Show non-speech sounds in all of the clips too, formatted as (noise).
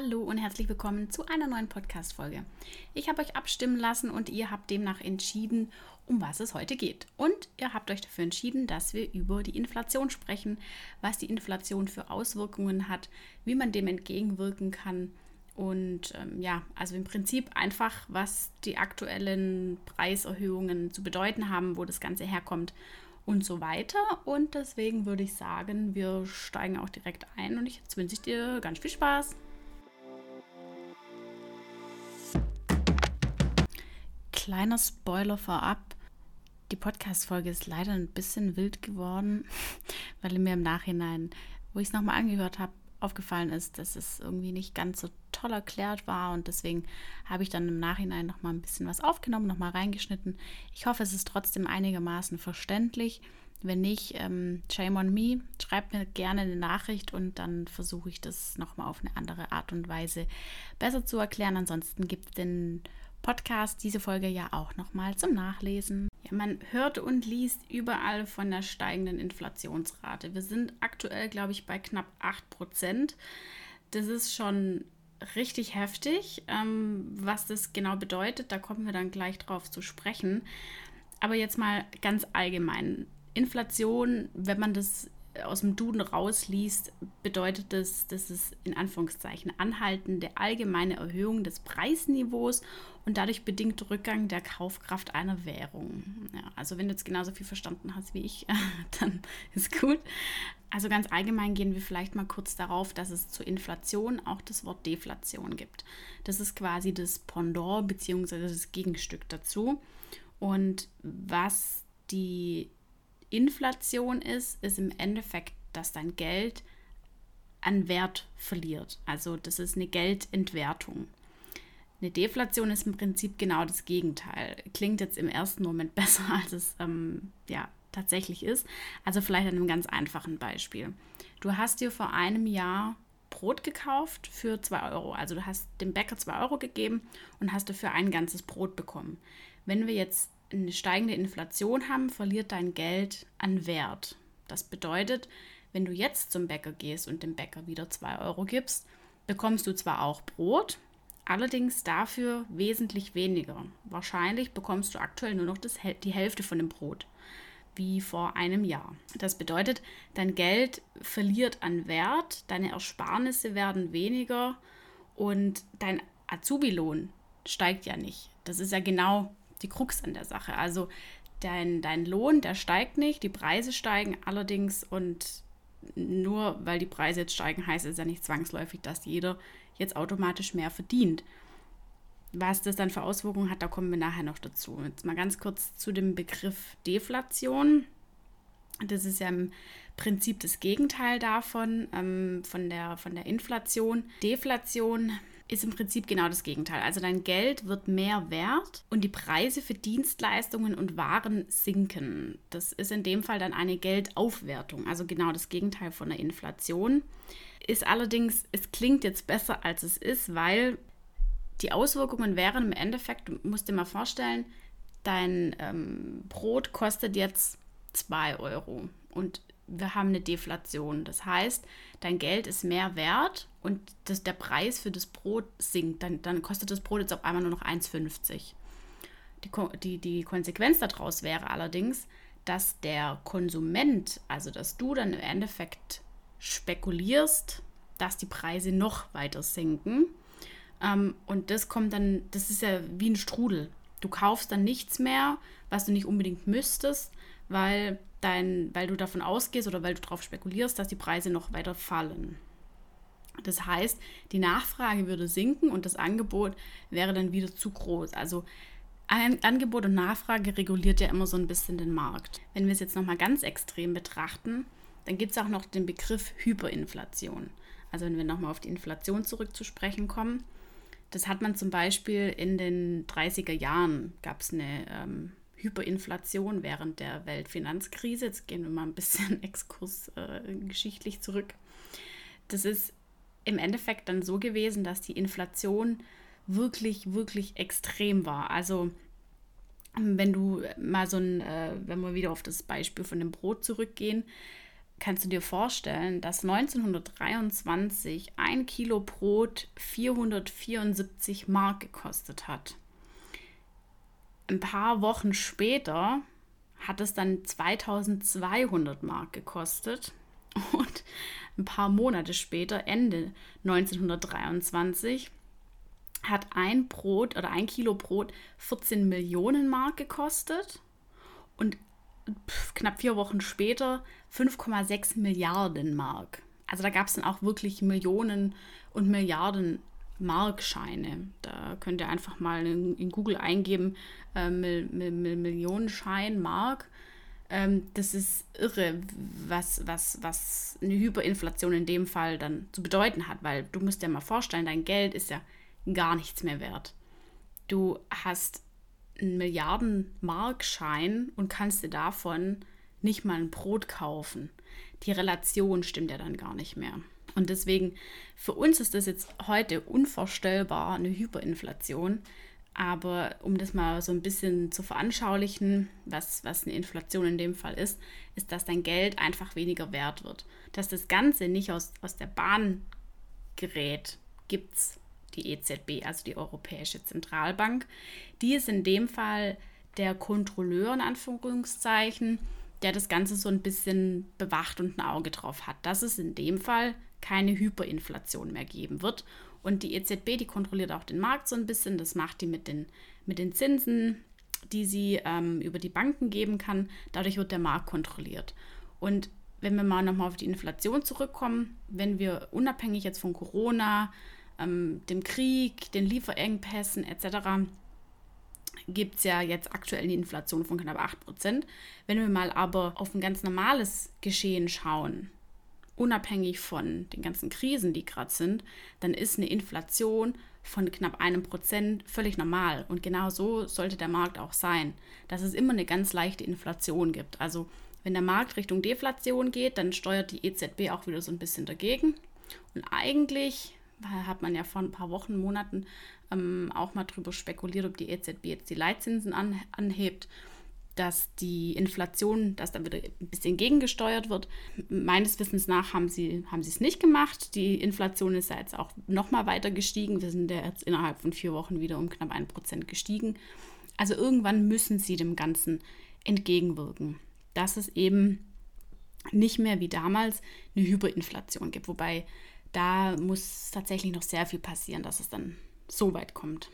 Hallo und herzlich willkommen zu einer neuen Podcast-Folge. Ich habe euch abstimmen lassen und ihr habt demnach entschieden, um was es heute geht. Und ihr habt euch dafür entschieden, dass wir über die Inflation sprechen, was die Inflation für Auswirkungen hat, wie man dem entgegenwirken kann und ähm, ja, also im Prinzip einfach, was die aktuellen Preiserhöhungen zu bedeuten haben, wo das Ganze herkommt und so weiter. Und deswegen würde ich sagen, wir steigen auch direkt ein und ich, jetzt wünsche ich dir ganz viel Spaß. Kleiner Spoiler vorab. Die Podcast-Folge ist leider ein bisschen wild geworden, (laughs) weil mir im Nachhinein, wo ich es nochmal angehört habe, aufgefallen ist, dass es irgendwie nicht ganz so toll erklärt war und deswegen habe ich dann im Nachhinein nochmal ein bisschen was aufgenommen, nochmal reingeschnitten. Ich hoffe, es ist trotzdem einigermaßen verständlich. Wenn nicht, ähm, shame on me, schreibt mir gerne eine Nachricht und dann versuche ich das nochmal auf eine andere Art und Weise besser zu erklären. Ansonsten gibt es den Podcast diese Folge ja auch nochmal zum Nachlesen. Ja, man hört und liest überall von der steigenden Inflationsrate. Wir sind aktuell, glaube ich, bei knapp 8 Prozent. Das ist schon richtig heftig. Ähm, was das genau bedeutet, da kommen wir dann gleich drauf zu sprechen. Aber jetzt mal ganz allgemein. Inflation, wenn man das aus dem Duden rausliest, bedeutet das, dass es in Anführungszeichen anhaltende allgemeine Erhöhung des Preisniveaus und dadurch bedingt Rückgang der Kaufkraft einer Währung. Ja, also wenn du jetzt genauso viel verstanden hast wie ich, (laughs) dann ist gut. Also ganz allgemein gehen wir vielleicht mal kurz darauf, dass es zur Inflation auch das Wort Deflation gibt. Das ist quasi das Pendant bzw. das Gegenstück dazu. Und was die Inflation ist, ist im Endeffekt, dass dein Geld an Wert verliert. Also das ist eine Geldentwertung. Eine Deflation ist im Prinzip genau das Gegenteil. Klingt jetzt im ersten Moment (laughs) besser, als es ähm, ja, tatsächlich ist. Also vielleicht an einem ganz einfachen Beispiel. Du hast dir vor einem Jahr Brot gekauft für 2 Euro. Also du hast dem Bäcker 2 Euro gegeben und hast dafür ein ganzes Brot bekommen. Wenn wir jetzt eine steigende Inflation haben, verliert dein Geld an Wert. Das bedeutet, wenn du jetzt zum Bäcker gehst und dem Bäcker wieder 2 Euro gibst, bekommst du zwar auch Brot, allerdings dafür wesentlich weniger. Wahrscheinlich bekommst du aktuell nur noch das, die Hälfte von dem Brot, wie vor einem Jahr. Das bedeutet, dein Geld verliert an Wert, deine Ersparnisse werden weniger und dein Azubi-Lohn steigt ja nicht. Das ist ja genau die Krux an der Sache. Also dein, dein Lohn, der steigt nicht, die Preise steigen allerdings und nur weil die Preise jetzt steigen, heißt es ja nicht zwangsläufig, dass jeder jetzt automatisch mehr verdient. Was das dann für Auswirkungen hat, da kommen wir nachher noch dazu. Jetzt mal ganz kurz zu dem Begriff Deflation. Das ist ja im Prinzip das Gegenteil davon, ähm, von, der, von der Inflation. Deflation ist im Prinzip genau das Gegenteil. Also dein Geld wird mehr wert und die Preise für Dienstleistungen und Waren sinken. Das ist in dem Fall dann eine Geldaufwertung, also genau das Gegenteil von der Inflation. Ist allerdings, es klingt jetzt besser als es ist, weil die Auswirkungen wären im Endeffekt, du musst dir mal vorstellen, dein ähm, Brot kostet jetzt 2 Euro und wir haben eine Deflation. Das heißt, dein Geld ist mehr wert und das, der Preis für das Brot sinkt. Dann, dann kostet das Brot jetzt auf einmal nur noch 1,50. Die, die, die Konsequenz daraus wäre allerdings, dass der Konsument, also dass du dann im Endeffekt spekulierst, dass die Preise noch weiter sinken. Ähm, und das kommt dann, das ist ja wie ein Strudel. Du kaufst dann nichts mehr, was du nicht unbedingt müsstest, weil dein, weil du davon ausgehst oder weil du darauf spekulierst, dass die Preise noch weiter fallen. Das heißt, die Nachfrage würde sinken und das Angebot wäre dann wieder zu groß. Also Angebot und Nachfrage reguliert ja immer so ein bisschen den Markt. Wenn wir es jetzt nochmal ganz extrem betrachten, dann gibt es auch noch den Begriff Hyperinflation. Also wenn wir nochmal auf die Inflation zurück zu sprechen kommen, das hat man zum Beispiel in den 30er Jahren, gab es eine ähm, Hyperinflation während der Weltfinanzkrise. Jetzt gehen wir mal ein bisschen (laughs) Exkurs äh, geschichtlich zurück. Das ist im Endeffekt dann so gewesen, dass die Inflation wirklich, wirklich extrem war. Also wenn du mal so ein, äh, wenn wir wieder auf das Beispiel von dem Brot zurückgehen, kannst du dir vorstellen, dass 1923 ein Kilo Brot 474 Mark gekostet hat. Ein paar Wochen später hat es dann 2200 Mark gekostet (laughs) und ein paar Monate später, Ende 1923, hat ein Brot oder ein Kilo Brot 14 Millionen Mark gekostet und knapp vier Wochen später 5,6 Milliarden Mark. Also da gab es dann auch wirklich Millionen und Milliarden Markscheine. Da könnt ihr einfach mal in, in Google eingeben, äh, Mil, Mil, Mil, Millionenschein, Mark. Ähm, das ist irre, was, was, was eine Hyperinflation in dem Fall dann zu bedeuten hat, weil du musst dir mal vorstellen, dein Geld ist ja gar nichts mehr wert. Du hast einen Milliarden-Markschein und kannst dir davon nicht mal ein Brot kaufen. Die Relation stimmt ja dann gar nicht mehr. Und deswegen, für uns ist das jetzt heute unvorstellbar, eine Hyperinflation. Aber um das mal so ein bisschen zu veranschaulichen, was, was eine Inflation in dem Fall ist, ist, dass dein Geld einfach weniger wert wird. Dass das Ganze nicht aus, aus der Bahn gerät, gibt es die EZB, also die Europäische Zentralbank. Die ist in dem Fall der Kontrolleur in Anführungszeichen, der das Ganze so ein bisschen bewacht und ein Auge drauf hat, dass es in dem Fall keine Hyperinflation mehr geben wird. Und die EZB, die kontrolliert auch den Markt so ein bisschen. Das macht die mit den, mit den Zinsen, die sie ähm, über die Banken geben kann. Dadurch wird der Markt kontrolliert. Und wenn wir mal nochmal auf die Inflation zurückkommen, wenn wir unabhängig jetzt von Corona, ähm, dem Krieg, den Lieferengpässen etc. gibt es ja jetzt aktuell eine Inflation von knapp 8%. Wenn wir mal aber auf ein ganz normales Geschehen schauen, unabhängig von den ganzen Krisen, die gerade sind, dann ist eine Inflation von knapp einem Prozent völlig normal. Und genau so sollte der Markt auch sein, dass es immer eine ganz leichte Inflation gibt. Also wenn der Markt Richtung Deflation geht, dann steuert die EZB auch wieder so ein bisschen dagegen. Und eigentlich hat man ja vor ein paar Wochen, Monaten ähm, auch mal drüber spekuliert, ob die EZB jetzt die Leitzinsen an, anhebt, dass die Inflation, dass da wieder ein bisschen gegengesteuert wird. Meines Wissens nach haben sie, haben sie es nicht gemacht. Die Inflation ist ja jetzt auch noch mal weiter gestiegen. Wir sind ja jetzt innerhalb von vier Wochen wieder um knapp ein Prozent gestiegen. Also irgendwann müssen sie dem Ganzen entgegenwirken, dass es eben nicht mehr wie damals eine Hyperinflation gibt. Wobei da muss tatsächlich noch sehr viel passieren, dass es dann so weit kommt.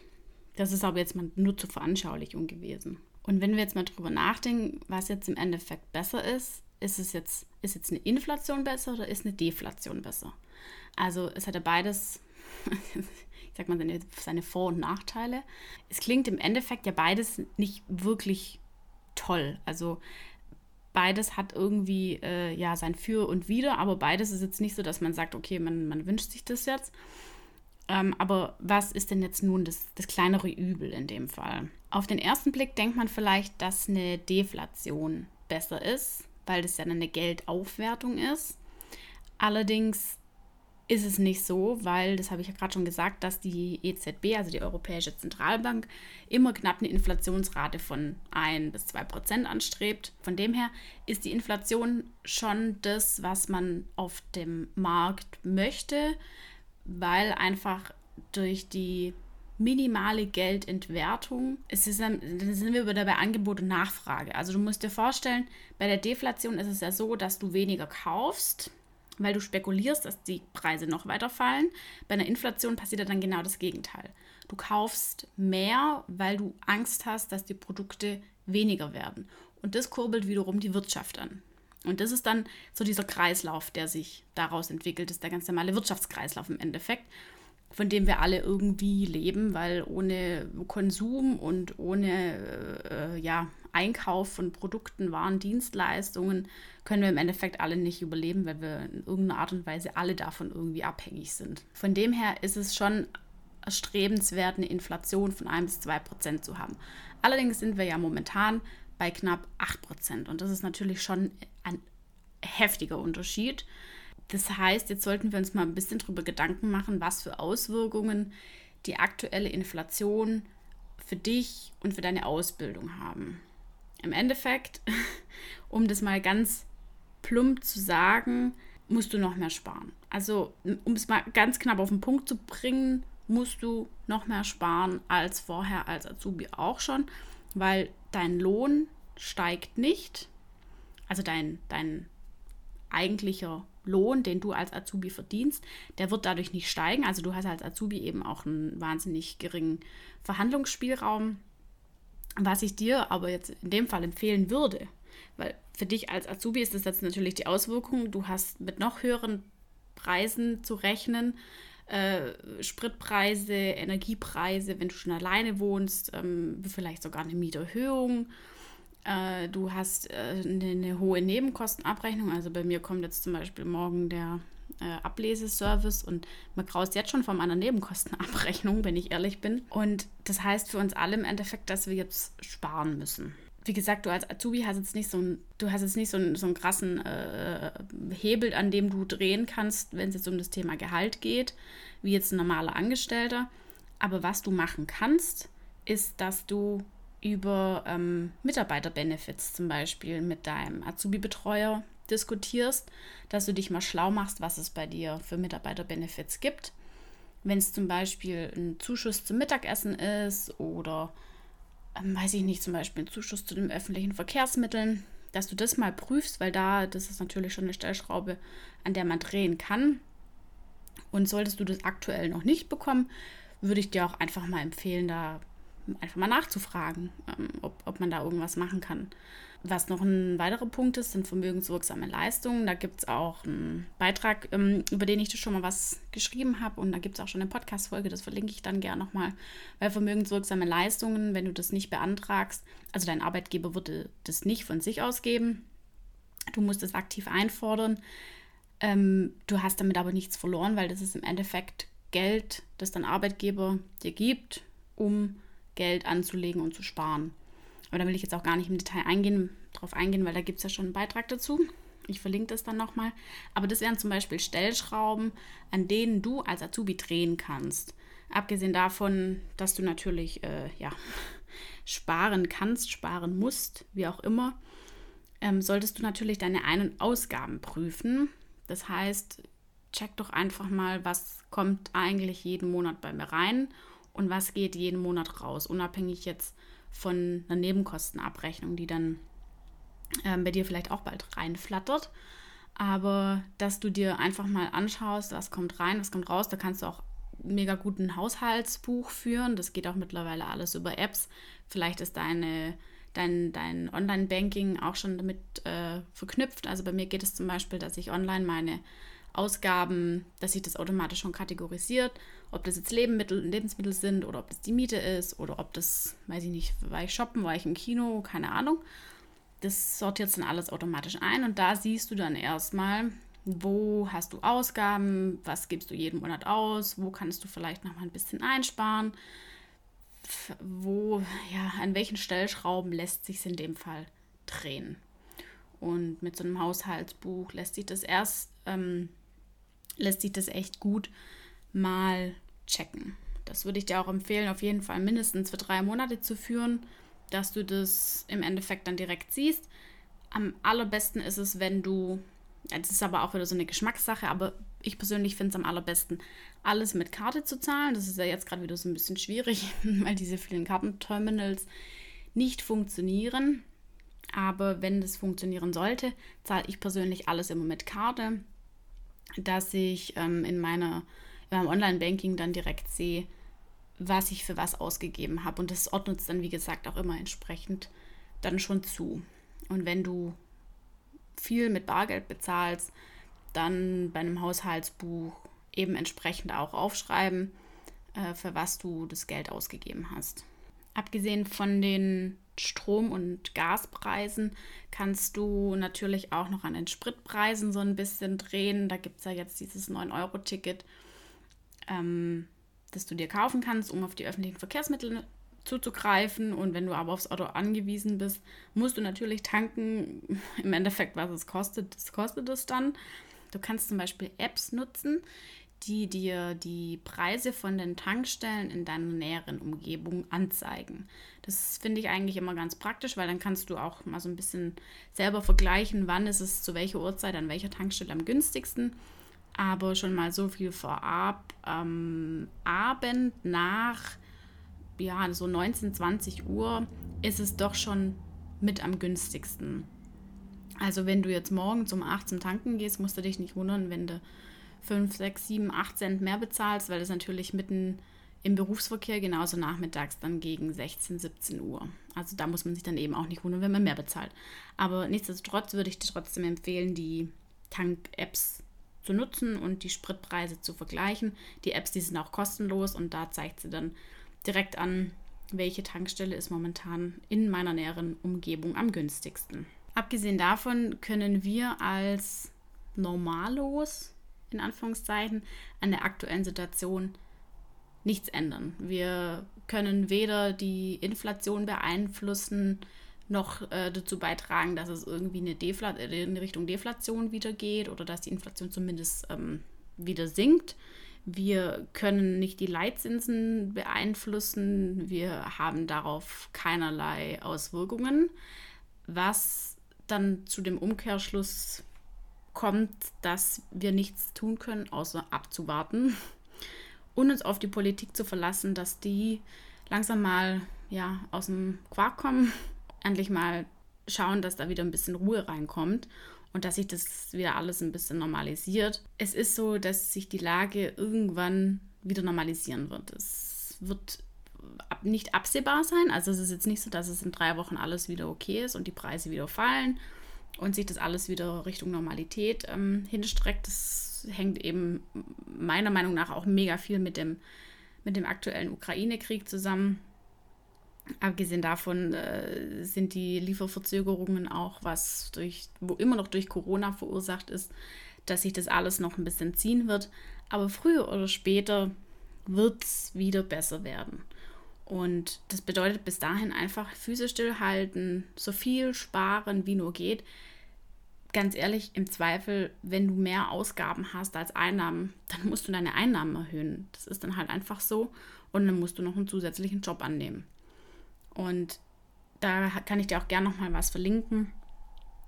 Das ist aber jetzt mal nur zur Veranschaulichung gewesen. Und wenn wir jetzt mal drüber nachdenken, was jetzt im Endeffekt besser ist, ist es jetzt, ist jetzt eine Inflation besser oder ist eine Deflation besser? Also es hat ja beides, (laughs) ich sag mal, seine, seine Vor- und Nachteile. Es klingt im Endeffekt ja beides nicht wirklich toll. Also beides hat irgendwie äh, ja sein Für und Wider, aber beides ist jetzt nicht so, dass man sagt, okay, man, man wünscht sich das jetzt. Ähm, aber was ist denn jetzt nun das, das kleinere Übel in dem Fall? Auf den ersten Blick denkt man vielleicht, dass eine Deflation besser ist, weil das ja eine Geldaufwertung ist. Allerdings ist es nicht so, weil, das habe ich ja gerade schon gesagt, dass die EZB, also die Europäische Zentralbank, immer knapp eine Inflationsrate von 1 bis 2 Prozent anstrebt. Von dem her ist die Inflation schon das, was man auf dem Markt möchte, weil einfach durch die minimale Geldentwertung, es ist dann, sind wir wieder bei Angebot und Nachfrage. Also du musst dir vorstellen, bei der Deflation ist es ja so, dass du weniger kaufst, weil du spekulierst, dass die Preise noch weiter fallen. Bei einer Inflation passiert ja dann genau das Gegenteil. Du kaufst mehr, weil du Angst hast, dass die Produkte weniger werden. Und das kurbelt wiederum die Wirtschaft an. Und das ist dann so dieser Kreislauf, der sich daraus entwickelt, das ist der ganz normale Wirtschaftskreislauf im Endeffekt von dem wir alle irgendwie leben, weil ohne Konsum und ohne äh, ja, Einkauf von Produkten, Waren, Dienstleistungen können wir im Endeffekt alle nicht überleben, weil wir in irgendeiner Art und Weise alle davon irgendwie abhängig sind. Von dem her ist es schon erstrebenswert, eine Inflation von 1 bis 2 Prozent zu haben. Allerdings sind wir ja momentan bei knapp 8 Prozent und das ist natürlich schon ein heftiger Unterschied. Das heißt, jetzt sollten wir uns mal ein bisschen darüber Gedanken machen, was für Auswirkungen die aktuelle Inflation für dich und für deine Ausbildung haben. Im Endeffekt, (laughs) um das mal ganz plump zu sagen, musst du noch mehr sparen. Also, um es mal ganz knapp auf den Punkt zu bringen, musst du noch mehr sparen als vorher als Azubi auch schon, weil dein Lohn steigt nicht. Also dein, dein eigentlicher Lohn, den du als Azubi verdienst, der wird dadurch nicht steigen. Also du hast als Azubi eben auch einen wahnsinnig geringen Verhandlungsspielraum. Was ich dir aber jetzt in dem Fall empfehlen würde, weil für dich als Azubi ist das jetzt natürlich die Auswirkung, du hast mit noch höheren Preisen zu rechnen, äh, Spritpreise, Energiepreise, wenn du schon alleine wohnst, ähm, vielleicht sogar eine Mieterhöhung äh, du hast äh, eine, hohe Nebenkostenabrechnung. Also bei mir kommt jetzt zum Beispiel morgen der äh, Ableseservice und man graust jetzt schon von meiner Nebenkostenabrechnung, wenn ich ehrlich bin. Und das heißt für uns alle im Endeffekt, dass wir jetzt sparen müssen. Wie gesagt, du als Azubi hast jetzt nicht so einen, du hast jetzt nicht so einen, so einen krassen äh, Hebel, an dem du drehen kannst, wenn es jetzt um das Thema Gehalt geht, wie jetzt ein normaler Angestellter. Aber was du machen kannst, ist, dass du über ähm, Mitarbeiterbenefits zum Beispiel mit deinem Azubi-Betreuer diskutierst, dass du dich mal schlau machst, was es bei dir für Mitarbeiterbenefits gibt. Wenn es zum Beispiel ein Zuschuss zum Mittagessen ist oder, ähm, weiß ich nicht, zum Beispiel ein Zuschuss zu den öffentlichen Verkehrsmitteln, dass du das mal prüfst, weil da, das ist natürlich schon eine Stellschraube, an der man drehen kann. Und solltest du das aktuell noch nicht bekommen, würde ich dir auch einfach mal empfehlen, da einfach mal nachzufragen, ähm, ob, ob man da irgendwas machen kann. Was noch ein weiterer Punkt ist, sind vermögenswirksame Leistungen. Da gibt es auch einen Beitrag, ähm, über den ich schon mal was geschrieben habe. Und da gibt es auch schon eine Podcast-Folge, das verlinke ich dann gerne nochmal. Weil vermögenswirksame Leistungen, wenn du das nicht beantragst, also dein Arbeitgeber würde das nicht von sich aus geben. Du musst es aktiv einfordern. Ähm, du hast damit aber nichts verloren, weil das ist im Endeffekt Geld, das dein Arbeitgeber dir gibt, um Geld anzulegen und zu sparen. Aber da will ich jetzt auch gar nicht im Detail eingehen, drauf eingehen, weil da gibt es ja schon einen Beitrag dazu. Ich verlinke das dann nochmal. Aber das wären zum Beispiel Stellschrauben, an denen du als Azubi drehen kannst. Abgesehen davon, dass du natürlich äh, ja, (laughs) sparen kannst, sparen musst, wie auch immer, ähm, solltest du natürlich deine Ein- und Ausgaben prüfen. Das heißt, check doch einfach mal, was kommt eigentlich jeden Monat bei mir rein und was geht jeden Monat raus, unabhängig jetzt von einer Nebenkostenabrechnung, die dann ähm, bei dir vielleicht auch bald reinflattert. Aber dass du dir einfach mal anschaust, was kommt rein, was kommt raus, da kannst du auch mega gut ein Haushaltsbuch führen. Das geht auch mittlerweile alles über Apps. Vielleicht ist deine, dein, dein Online-Banking auch schon damit äh, verknüpft. Also bei mir geht es zum Beispiel, dass ich online meine Ausgaben, dass sich das automatisch schon kategorisiert, ob das jetzt Lebensmittel, Lebensmittel sind oder ob das die Miete ist oder ob das, weiß ich nicht, war ich shoppen, war ich im Kino, keine Ahnung. Das sortiert dann alles automatisch ein und da siehst du dann erstmal, wo hast du Ausgaben, was gibst du jeden Monat aus, wo kannst du vielleicht noch mal ein bisschen einsparen, wo, ja, an welchen Stellschrauben lässt sich in dem Fall drehen. Und mit so einem Haushaltsbuch lässt sich das erst ähm, lässt sich das echt gut mal checken. Das würde ich dir auch empfehlen, auf jeden Fall mindestens für drei Monate zu führen, dass du das im Endeffekt dann direkt siehst. Am allerbesten ist es, wenn du, das ist aber auch wieder so eine Geschmackssache, aber ich persönlich finde es am allerbesten, alles mit Karte zu zahlen. Das ist ja jetzt gerade wieder so ein bisschen schwierig, (laughs) weil diese vielen Kartenterminals nicht funktionieren. Aber wenn das funktionieren sollte, zahle ich persönlich alles immer mit Karte dass ich ähm, in meiner in meinem Online-Banking dann direkt sehe, was ich für was ausgegeben habe. Und das ordnet es dann, wie gesagt, auch immer entsprechend dann schon zu. Und wenn du viel mit Bargeld bezahlst, dann bei einem Haushaltsbuch eben entsprechend auch aufschreiben, äh, für was du das Geld ausgegeben hast. Abgesehen von den Strom- und Gaspreisen kannst du natürlich auch noch an den Spritpreisen so ein bisschen drehen. Da gibt es ja jetzt dieses 9-Euro-Ticket, ähm, das du dir kaufen kannst, um auf die öffentlichen Verkehrsmittel zuzugreifen. Und wenn du aber aufs Auto angewiesen bist, musst du natürlich tanken. (laughs) Im Endeffekt, was es kostet, das kostet es dann. Du kannst zum Beispiel Apps nutzen, die dir die Preise von den Tankstellen in deiner näheren Umgebung anzeigen. Das finde ich eigentlich immer ganz praktisch, weil dann kannst du auch mal so ein bisschen selber vergleichen, wann ist es zu welcher Uhrzeit an welcher Tankstelle am günstigsten. Aber schon mal so viel vorab. Am Abend nach ja, so 19, 20 Uhr ist es doch schon mit am günstigsten. Also wenn du jetzt morgen zum 8 zum Tanken gehst, musst du dich nicht wundern, wenn du 5, 6, 7, 8 Cent mehr bezahlst, weil das natürlich mitten im Berufsverkehr genauso nachmittags dann gegen 16, 17 Uhr. Also da muss man sich dann eben auch nicht wundern, wenn man mehr bezahlt. Aber nichtsdestotrotz würde ich dir trotzdem empfehlen, die Tank-Apps zu nutzen und die Spritpreise zu vergleichen. Die Apps, die sind auch kostenlos und da zeigt sie dann direkt an, welche Tankstelle ist momentan in meiner näheren Umgebung am günstigsten. Abgesehen davon können wir als Normalos in Anführungszeichen, an der aktuellen Situation nichts ändern. Wir können weder die Inflation beeinflussen, noch äh, dazu beitragen, dass es irgendwie eine Defla in Richtung Deflation wieder geht oder dass die Inflation zumindest ähm, wieder sinkt. Wir können nicht die Leitzinsen beeinflussen. Wir haben darauf keinerlei Auswirkungen, was dann zu dem Umkehrschluss kommt, dass wir nichts tun können, außer abzuwarten und uns auf die Politik zu verlassen, dass die langsam mal ja, aus dem Quark kommen, endlich mal schauen, dass da wieder ein bisschen Ruhe reinkommt und dass sich das wieder alles ein bisschen normalisiert. Es ist so, dass sich die Lage irgendwann wieder normalisieren wird. Es wird nicht absehbar sein. Also es ist jetzt nicht so, dass es in drei Wochen alles wieder okay ist und die Preise wieder fallen und sich das alles wieder Richtung Normalität ähm, hinstreckt. Das hängt eben meiner Meinung nach auch mega viel mit dem, mit dem aktuellen Ukraine-Krieg zusammen. Abgesehen davon äh, sind die Lieferverzögerungen auch, was durch, wo immer noch durch Corona verursacht ist, dass sich das alles noch ein bisschen ziehen wird. Aber früher oder später wird es wieder besser werden. Und das bedeutet bis dahin einfach Füße stillhalten, so viel sparen, wie nur geht. Ganz ehrlich, im Zweifel, wenn du mehr Ausgaben hast als Einnahmen, dann musst du deine Einnahmen erhöhen. Das ist dann halt einfach so. Und dann musst du noch einen zusätzlichen Job annehmen. Und da kann ich dir auch gerne nochmal was verlinken,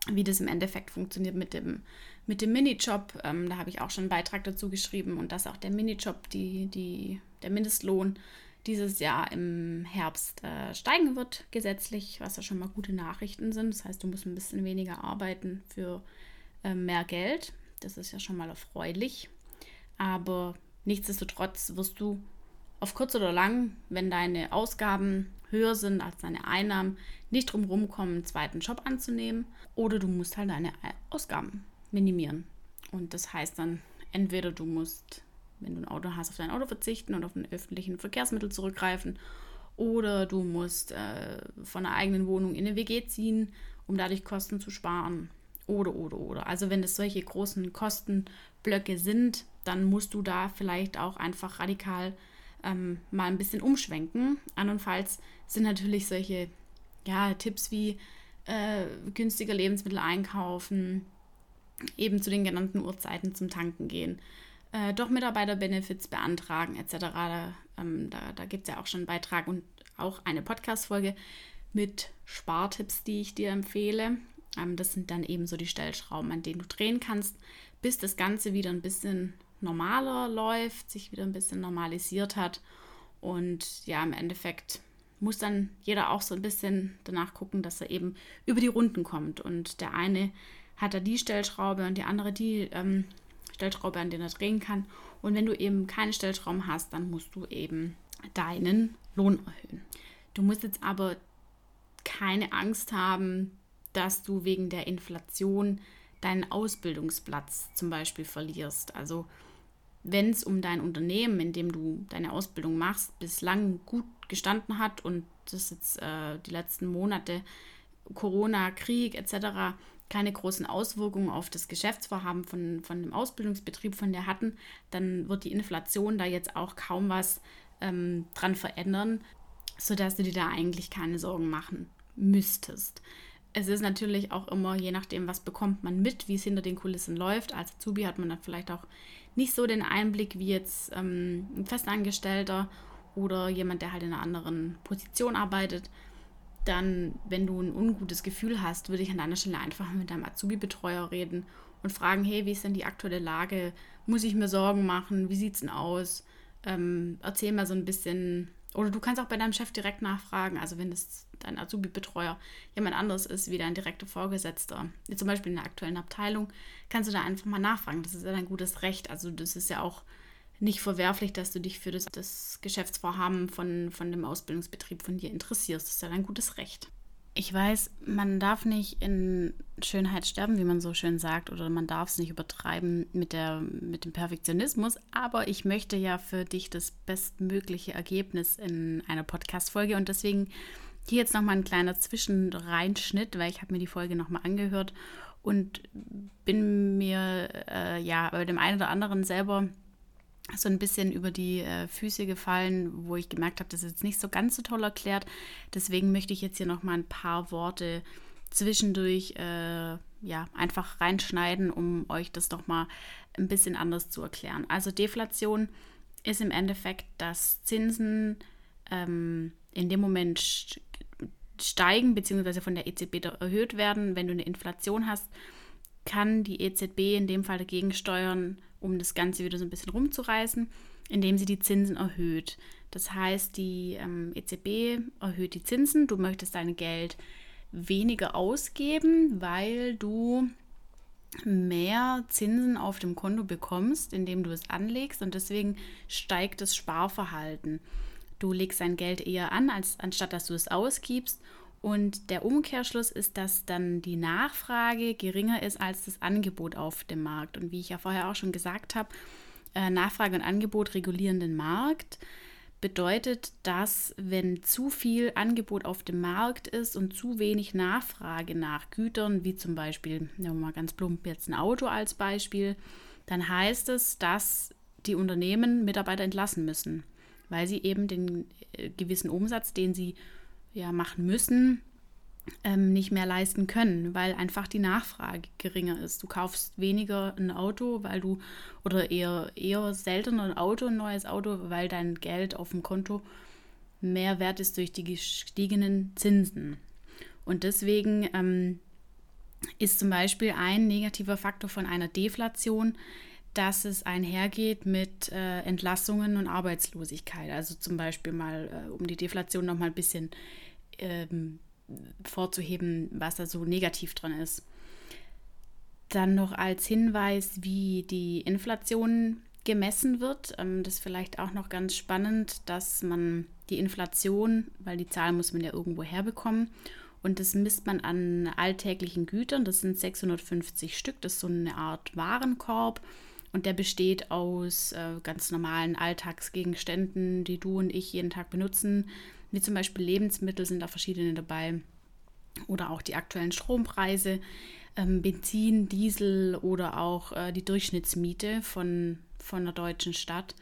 wie das im Endeffekt funktioniert mit dem, mit dem Minijob. Ähm, da habe ich auch schon einen Beitrag dazu geschrieben und dass auch der Minijob, die, die, der Mindestlohn dieses Jahr im Herbst äh, steigen wird, gesetzlich, was ja schon mal gute Nachrichten sind. Das heißt, du musst ein bisschen weniger arbeiten für äh, mehr Geld. Das ist ja schon mal erfreulich. Aber nichtsdestotrotz wirst du auf kurz oder lang, wenn deine Ausgaben höher sind als deine Einnahmen, nicht drum rumkommen, einen zweiten Job anzunehmen. Oder du musst halt deine Ausgaben minimieren. Und das heißt dann, entweder du musst wenn du ein Auto hast, auf dein Auto verzichten und auf ein öffentlichen Verkehrsmittel zurückgreifen. Oder du musst äh, von einer eigenen Wohnung in eine WG ziehen, um dadurch Kosten zu sparen. Oder, oder, oder. Also wenn es solche großen Kostenblöcke sind, dann musst du da vielleicht auch einfach radikal ähm, mal ein bisschen umschwenken. Andernfalls sind natürlich solche ja, Tipps wie äh, günstiger Lebensmittel einkaufen, eben zu den genannten Uhrzeiten zum Tanken gehen, äh, doch Mitarbeiterbenefits beantragen etc. Da, ähm, da, da gibt es ja auch schon einen Beitrag und auch eine Podcast-Folge mit Spartipps, die ich dir empfehle. Ähm, das sind dann eben so die Stellschrauben, an denen du drehen kannst, bis das Ganze wieder ein bisschen normaler läuft, sich wieder ein bisschen normalisiert hat. Und ja, im Endeffekt muss dann jeder auch so ein bisschen danach gucken, dass er eben über die Runden kommt. Und der eine hat da die Stellschraube und die andere die. Ähm, Stellschraube, an der er drehen kann. Und wenn du eben keine Stellschrauben hast, dann musst du eben deinen Lohn erhöhen. Du musst jetzt aber keine Angst haben, dass du wegen der Inflation deinen Ausbildungsplatz zum Beispiel verlierst. Also wenn es um dein Unternehmen, in dem du deine Ausbildung machst, bislang gut gestanden hat und das jetzt äh, die letzten Monate Corona, Krieg etc keine großen Auswirkungen auf das Geschäftsvorhaben von, von dem Ausbildungsbetrieb von der hatten, dann wird die Inflation da jetzt auch kaum was ähm, dran verändern, sodass du dir da eigentlich keine Sorgen machen müsstest. es ist natürlich auch immer, je nachdem, was bekommt man mit, wie es hinter den Kulissen läuft. Als Azubi hat man dann vielleicht auch nicht so den Einblick wie jetzt ähm, ein Festangestellter oder jemand, der halt in einer anderen Position arbeitet. Dann, wenn du ein ungutes Gefühl hast, würde ich an deiner Stelle einfach mit deinem Azubi-Betreuer reden und fragen, hey, wie ist denn die aktuelle Lage? Muss ich mir Sorgen machen? Wie sieht es denn aus? Ähm, erzähl mal so ein bisschen. Oder du kannst auch bei deinem Chef direkt nachfragen. Also wenn es dein Azubi-Betreuer jemand anderes ist wie dein direkter Vorgesetzter, zum Beispiel in der aktuellen Abteilung, kannst du da einfach mal nachfragen. Das ist ja dein gutes Recht. Also das ist ja auch nicht verwerflich, dass du dich für das, das Geschäftsvorhaben von, von dem Ausbildungsbetrieb von dir interessierst. Das ist ja dein gutes Recht. Ich weiß, man darf nicht in Schönheit sterben, wie man so schön sagt, oder man darf es nicht übertreiben mit, der, mit dem Perfektionismus, aber ich möchte ja für dich das bestmögliche Ergebnis in einer Podcast-Folge und deswegen hier jetzt nochmal ein kleiner Zwischenreinschnitt, weil ich habe mir die Folge nochmal angehört und bin mir äh, ja bei dem einen oder anderen selber so ein bisschen über die äh, Füße gefallen, wo ich gemerkt habe, das ist jetzt nicht so ganz so toll erklärt. Deswegen möchte ich jetzt hier nochmal ein paar Worte zwischendurch äh, ja, einfach reinschneiden, um euch das nochmal ein bisschen anders zu erklären. Also Deflation ist im Endeffekt, dass Zinsen ähm, in dem Moment steigen bzw. von der EZB erhöht werden. Wenn du eine Inflation hast, kann die EZB in dem Fall dagegen steuern, um das Ganze wieder so ein bisschen rumzureißen, indem sie die Zinsen erhöht. Das heißt, die ähm, EZB erhöht die Zinsen, du möchtest dein Geld weniger ausgeben, weil du mehr Zinsen auf dem Konto bekommst, indem du es anlegst und deswegen steigt das Sparverhalten. Du legst dein Geld eher an, als anstatt dass du es ausgibst. Und der Umkehrschluss ist, dass dann die Nachfrage geringer ist als das Angebot auf dem Markt. Und wie ich ja vorher auch schon gesagt habe, äh, Nachfrage und Angebot regulieren den Markt. Bedeutet, dass wenn zu viel Angebot auf dem Markt ist und zu wenig Nachfrage nach Gütern, wie zum Beispiel, nehmen wir mal ganz plump jetzt ein Auto als Beispiel, dann heißt es, dass die Unternehmen Mitarbeiter entlassen müssen weil sie eben den äh, gewissen Umsatz, den sie ja machen müssen, ähm, nicht mehr leisten können, weil einfach die Nachfrage geringer ist. Du kaufst weniger ein Auto, weil du oder eher eher seltener ein Auto, ein neues Auto, weil dein Geld auf dem Konto mehr wert ist durch die gestiegenen Zinsen. Und deswegen ähm, ist zum Beispiel ein negativer Faktor von einer Deflation, dass es einhergeht mit äh, Entlassungen und Arbeitslosigkeit. Also zum Beispiel mal, äh, um die Deflation noch mal ein bisschen ähm, vorzuheben, was da so negativ dran ist. Dann noch als Hinweis, wie die Inflation gemessen wird. Ähm, das ist vielleicht auch noch ganz spannend, dass man die Inflation, weil die Zahl muss man ja irgendwo herbekommen, und das misst man an alltäglichen Gütern. Das sind 650 Stück. Das ist so eine Art Warenkorb. Und der besteht aus äh, ganz normalen Alltagsgegenständen, die du und ich jeden Tag benutzen. Wie zum Beispiel Lebensmittel sind da verschiedene dabei. Oder auch die aktuellen Strompreise, ähm, Benzin, Diesel oder auch äh, die Durchschnittsmiete von, von einer deutschen Stadt.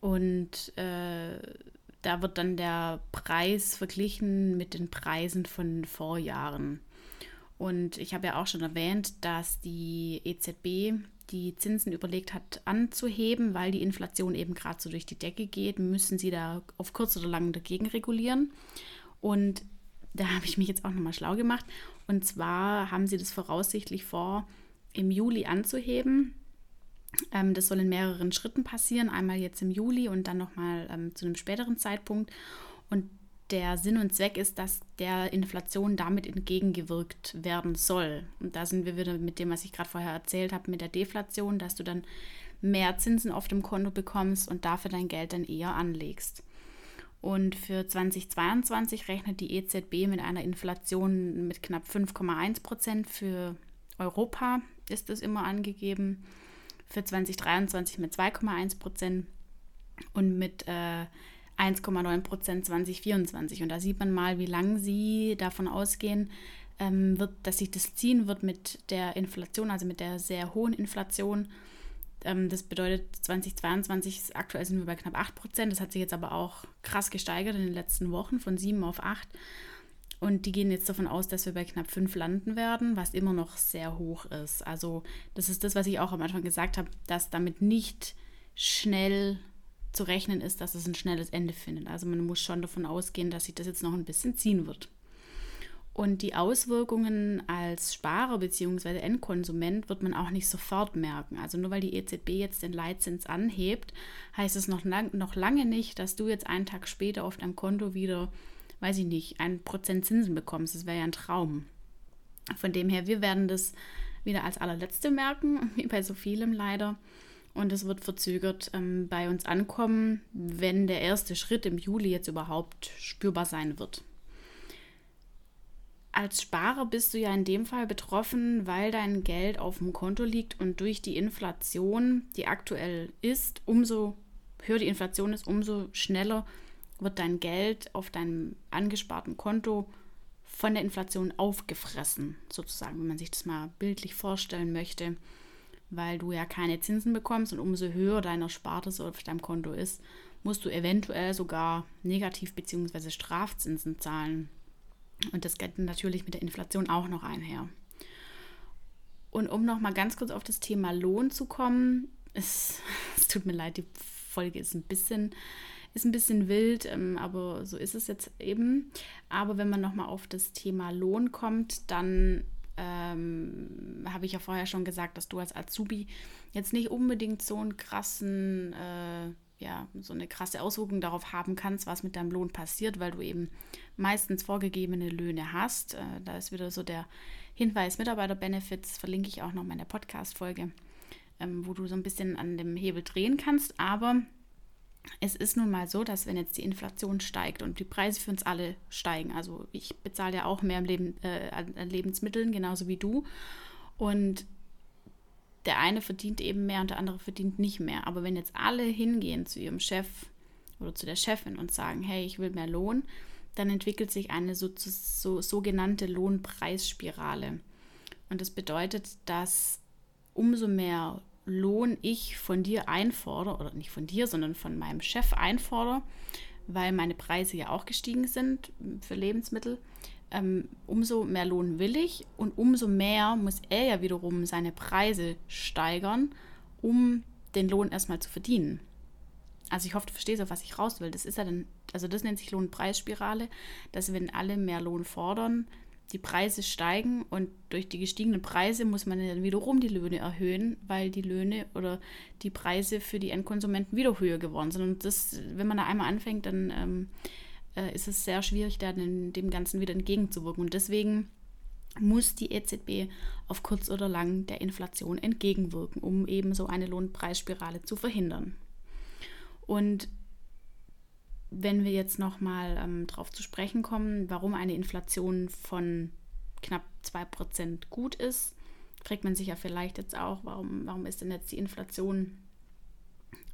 Und äh, da wird dann der Preis verglichen mit den Preisen von Vorjahren. Und ich habe ja auch schon erwähnt, dass die EZB die Zinsen überlegt hat anzuheben, weil die Inflation eben gerade so durch die Decke geht, müssen sie da auf kurz oder lang dagegen regulieren. Und da habe ich mich jetzt auch nochmal schlau gemacht. Und zwar haben sie das voraussichtlich vor, im Juli anzuheben. Ähm, das soll in mehreren Schritten passieren. Einmal jetzt im Juli und dann nochmal ähm, zu einem späteren Zeitpunkt. Und der Sinn und Zweck ist, dass der Inflation damit entgegengewirkt werden soll. Und da sind wir wieder mit dem, was ich gerade vorher erzählt habe, mit der Deflation, dass du dann mehr Zinsen auf dem Konto bekommst und dafür dein Geld dann eher anlegst. Und für 2022 rechnet die EZB mit einer Inflation mit knapp 5,1 Prozent. Für Europa ist es immer angegeben. Für 2023 mit 2,1 Prozent und mit äh, 1,9 Prozent 2024. Und da sieht man mal, wie lange sie davon ausgehen, ähm, wird, dass sich das ziehen wird mit der Inflation, also mit der sehr hohen Inflation. Ähm, das bedeutet, 2022, aktuell sind wir bei knapp 8 Prozent. Das hat sich jetzt aber auch krass gesteigert in den letzten Wochen von 7 auf 8. Und die gehen jetzt davon aus, dass wir bei knapp 5 landen werden, was immer noch sehr hoch ist. Also das ist das, was ich auch am Anfang gesagt habe, dass damit nicht schnell zu rechnen ist, dass es ein schnelles Ende findet. Also man muss schon davon ausgehen, dass sich das jetzt noch ein bisschen ziehen wird. Und die Auswirkungen als Sparer bzw. Endkonsument wird man auch nicht sofort merken. Also nur weil die EZB jetzt den Leitzins anhebt, heißt es noch, lang, noch lange nicht, dass du jetzt einen Tag später auf deinem Konto wieder, weiß ich nicht, ein Prozent Zinsen bekommst. Das wäre ja ein Traum. Von dem her, wir werden das wieder als allerletzte merken, (laughs) wie bei so vielem leider. Und es wird verzögert ähm, bei uns ankommen, wenn der erste Schritt im Juli jetzt überhaupt spürbar sein wird. Als Sparer bist du ja in dem Fall betroffen, weil dein Geld auf dem Konto liegt und durch die Inflation, die aktuell ist, umso höher die Inflation ist, umso schneller wird dein Geld auf deinem angesparten Konto von der Inflation aufgefressen, sozusagen, wenn man sich das mal bildlich vorstellen möchte, weil du ja keine Zinsen bekommst und umso höher dein Erspartes auf deinem Konto ist, musst du eventuell sogar Negativ- bzw. Strafzinsen zahlen. Und das geht natürlich mit der Inflation auch noch einher. Und um noch mal ganz kurz auf das Thema Lohn zu kommen, es, (laughs) es tut mir leid, die Folge ist ein bisschen, ist ein bisschen wild, ähm, aber so ist es jetzt eben. Aber wenn man noch mal auf das Thema Lohn kommt, dann ähm, habe ich ja vorher schon gesagt, dass du als Azubi jetzt nicht unbedingt so einen krassen äh, ja, so eine krasse Auswirkung darauf haben kannst, was mit deinem Lohn passiert, weil du eben meistens vorgegebene Löhne hast. Äh, da ist wieder so der Hinweis Mitarbeiter-Benefits, verlinke ich auch noch mal in der Podcast-Folge, ähm, wo du so ein bisschen an dem Hebel drehen kannst. Aber es ist nun mal so, dass wenn jetzt die Inflation steigt und die Preise für uns alle steigen, also ich bezahle ja auch mehr Leben, äh, an Lebensmitteln, genauso wie du. Und der eine verdient eben mehr und der andere verdient nicht mehr. Aber wenn jetzt alle hingehen zu ihrem Chef oder zu der Chefin und sagen, hey, ich will mehr Lohn, dann entwickelt sich eine so, so, sogenannte Lohnpreisspirale. Und das bedeutet, dass umso mehr Lohn ich von dir einfordere, oder nicht von dir, sondern von meinem Chef einfordere, weil meine Preise ja auch gestiegen sind für Lebensmittel, ähm, umso mehr Lohn will ich und umso mehr muss er ja wiederum seine Preise steigern, um den Lohn erstmal zu verdienen. Also ich hoffe, du verstehst auch, was ich raus will. Das ist ja dann, also das nennt sich Lohnpreisspirale, dass wenn alle mehr Lohn fordern, die Preise steigen und durch die gestiegenen Preise muss man dann wiederum die Löhne erhöhen, weil die Löhne oder die Preise für die Endkonsumenten wieder höher geworden sind. Und das, wenn man da einmal anfängt, dann ähm, äh, ist es sehr schwierig, da dem Ganzen wieder entgegenzuwirken. Und deswegen muss die EZB auf kurz oder lang der Inflation entgegenwirken, um eben so eine Lohnpreisspirale zu verhindern. Und wenn wir jetzt nochmal ähm, darauf zu sprechen kommen, warum eine Inflation von knapp 2% gut ist, fragt man sich ja vielleicht jetzt auch, warum, warum ist denn jetzt die Inflation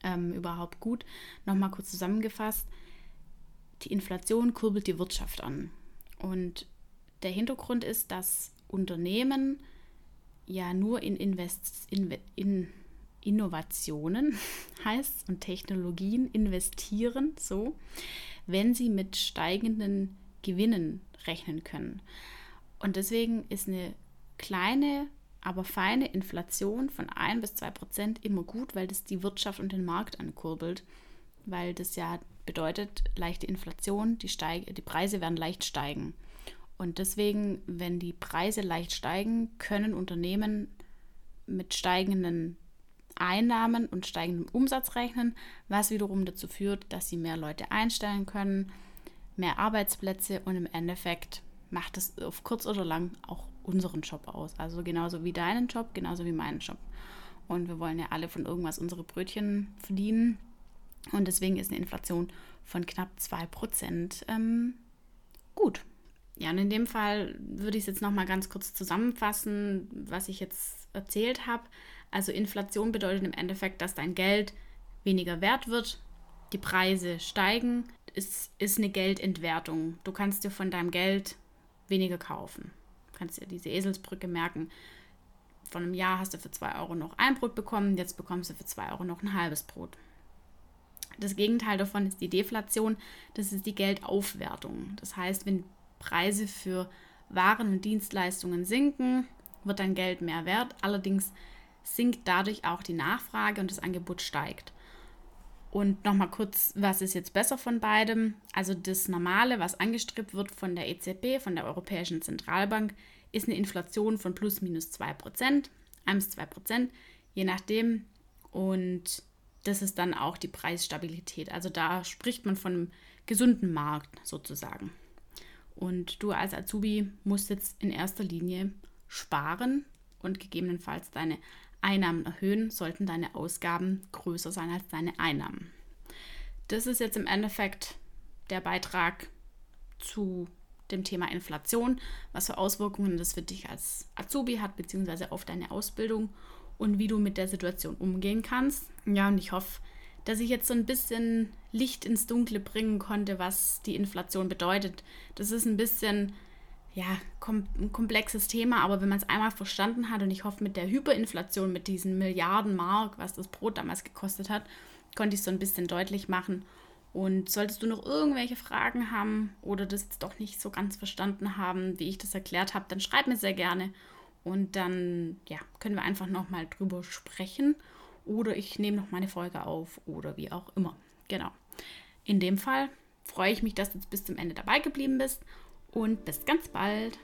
ähm, überhaupt gut? Nochmal kurz zusammengefasst die Inflation kurbelt die Wirtschaft an. Und der Hintergrund ist, dass Unternehmen ja nur in, Invest in, in Innovationen (laughs) heißt und Technologien investieren, so, wenn sie mit steigenden Gewinnen rechnen können. Und deswegen ist eine kleine, aber feine Inflation von 1 bis 2 Prozent immer gut, weil das die Wirtschaft und den Markt ankurbelt, weil das ja bedeutet leichte Inflation, die, Steig die Preise werden leicht steigen. Und deswegen, wenn die Preise leicht steigen, können Unternehmen mit steigenden Einnahmen und steigendem Umsatz rechnen, was wiederum dazu führt, dass sie mehr Leute einstellen können, mehr Arbeitsplätze und im Endeffekt macht es auf kurz oder lang auch unseren Job aus. Also genauso wie deinen Job, genauso wie meinen Job. Und wir wollen ja alle von irgendwas unsere Brötchen verdienen. Und deswegen ist eine Inflation von knapp 2% ähm, gut. Ja, und in dem Fall würde ich es jetzt nochmal ganz kurz zusammenfassen, was ich jetzt erzählt habe. Also Inflation bedeutet im Endeffekt, dass dein Geld weniger wert wird, die Preise steigen, es ist eine Geldentwertung. Du kannst dir von deinem Geld weniger kaufen. Du kannst dir diese Eselsbrücke merken. Vor einem Jahr hast du für 2 Euro noch ein Brot bekommen, jetzt bekommst du für 2 Euro noch ein halbes Brot. Das Gegenteil davon ist die Deflation, das ist die Geldaufwertung. Das heißt, wenn Preise für Waren und Dienstleistungen sinken, wird dein Geld mehr wert. Allerdings sinkt dadurch auch die Nachfrage und das Angebot steigt. Und nochmal kurz, was ist jetzt besser von beidem? Also das Normale, was angestrebt wird von der EZB, von der Europäischen Zentralbank, ist eine Inflation von plus minus 2%, 1 bis 2%, je nachdem. Und das ist dann auch die Preisstabilität. Also da spricht man von einem gesunden Markt sozusagen. Und du als Azubi musst jetzt in erster Linie sparen und gegebenenfalls deine Einnahmen erhöhen, sollten deine Ausgaben größer sein als deine Einnahmen. Das ist jetzt im Endeffekt der Beitrag zu dem Thema Inflation, was für Auswirkungen das für dich als Azubi hat, beziehungsweise auf deine Ausbildung und wie du mit der Situation umgehen kannst. Ja, und ich hoffe, dass ich jetzt so ein bisschen Licht ins Dunkle bringen konnte, was die Inflation bedeutet. Das ist ein bisschen ja, kom ein komplexes Thema, aber wenn man es einmal verstanden hat und ich hoffe, mit der Hyperinflation, mit diesen Milliarden Mark, was das Brot damals gekostet hat, konnte ich es so ein bisschen deutlich machen. Und solltest du noch irgendwelche Fragen haben oder das doch nicht so ganz verstanden haben, wie ich das erklärt habe, dann schreib mir sehr gerne und dann ja, können wir einfach nochmal drüber sprechen oder ich nehme noch meine Folge auf oder wie auch immer. Genau. In dem Fall freue ich mich, dass du bis zum Ende dabei geblieben bist und bis ganz bald.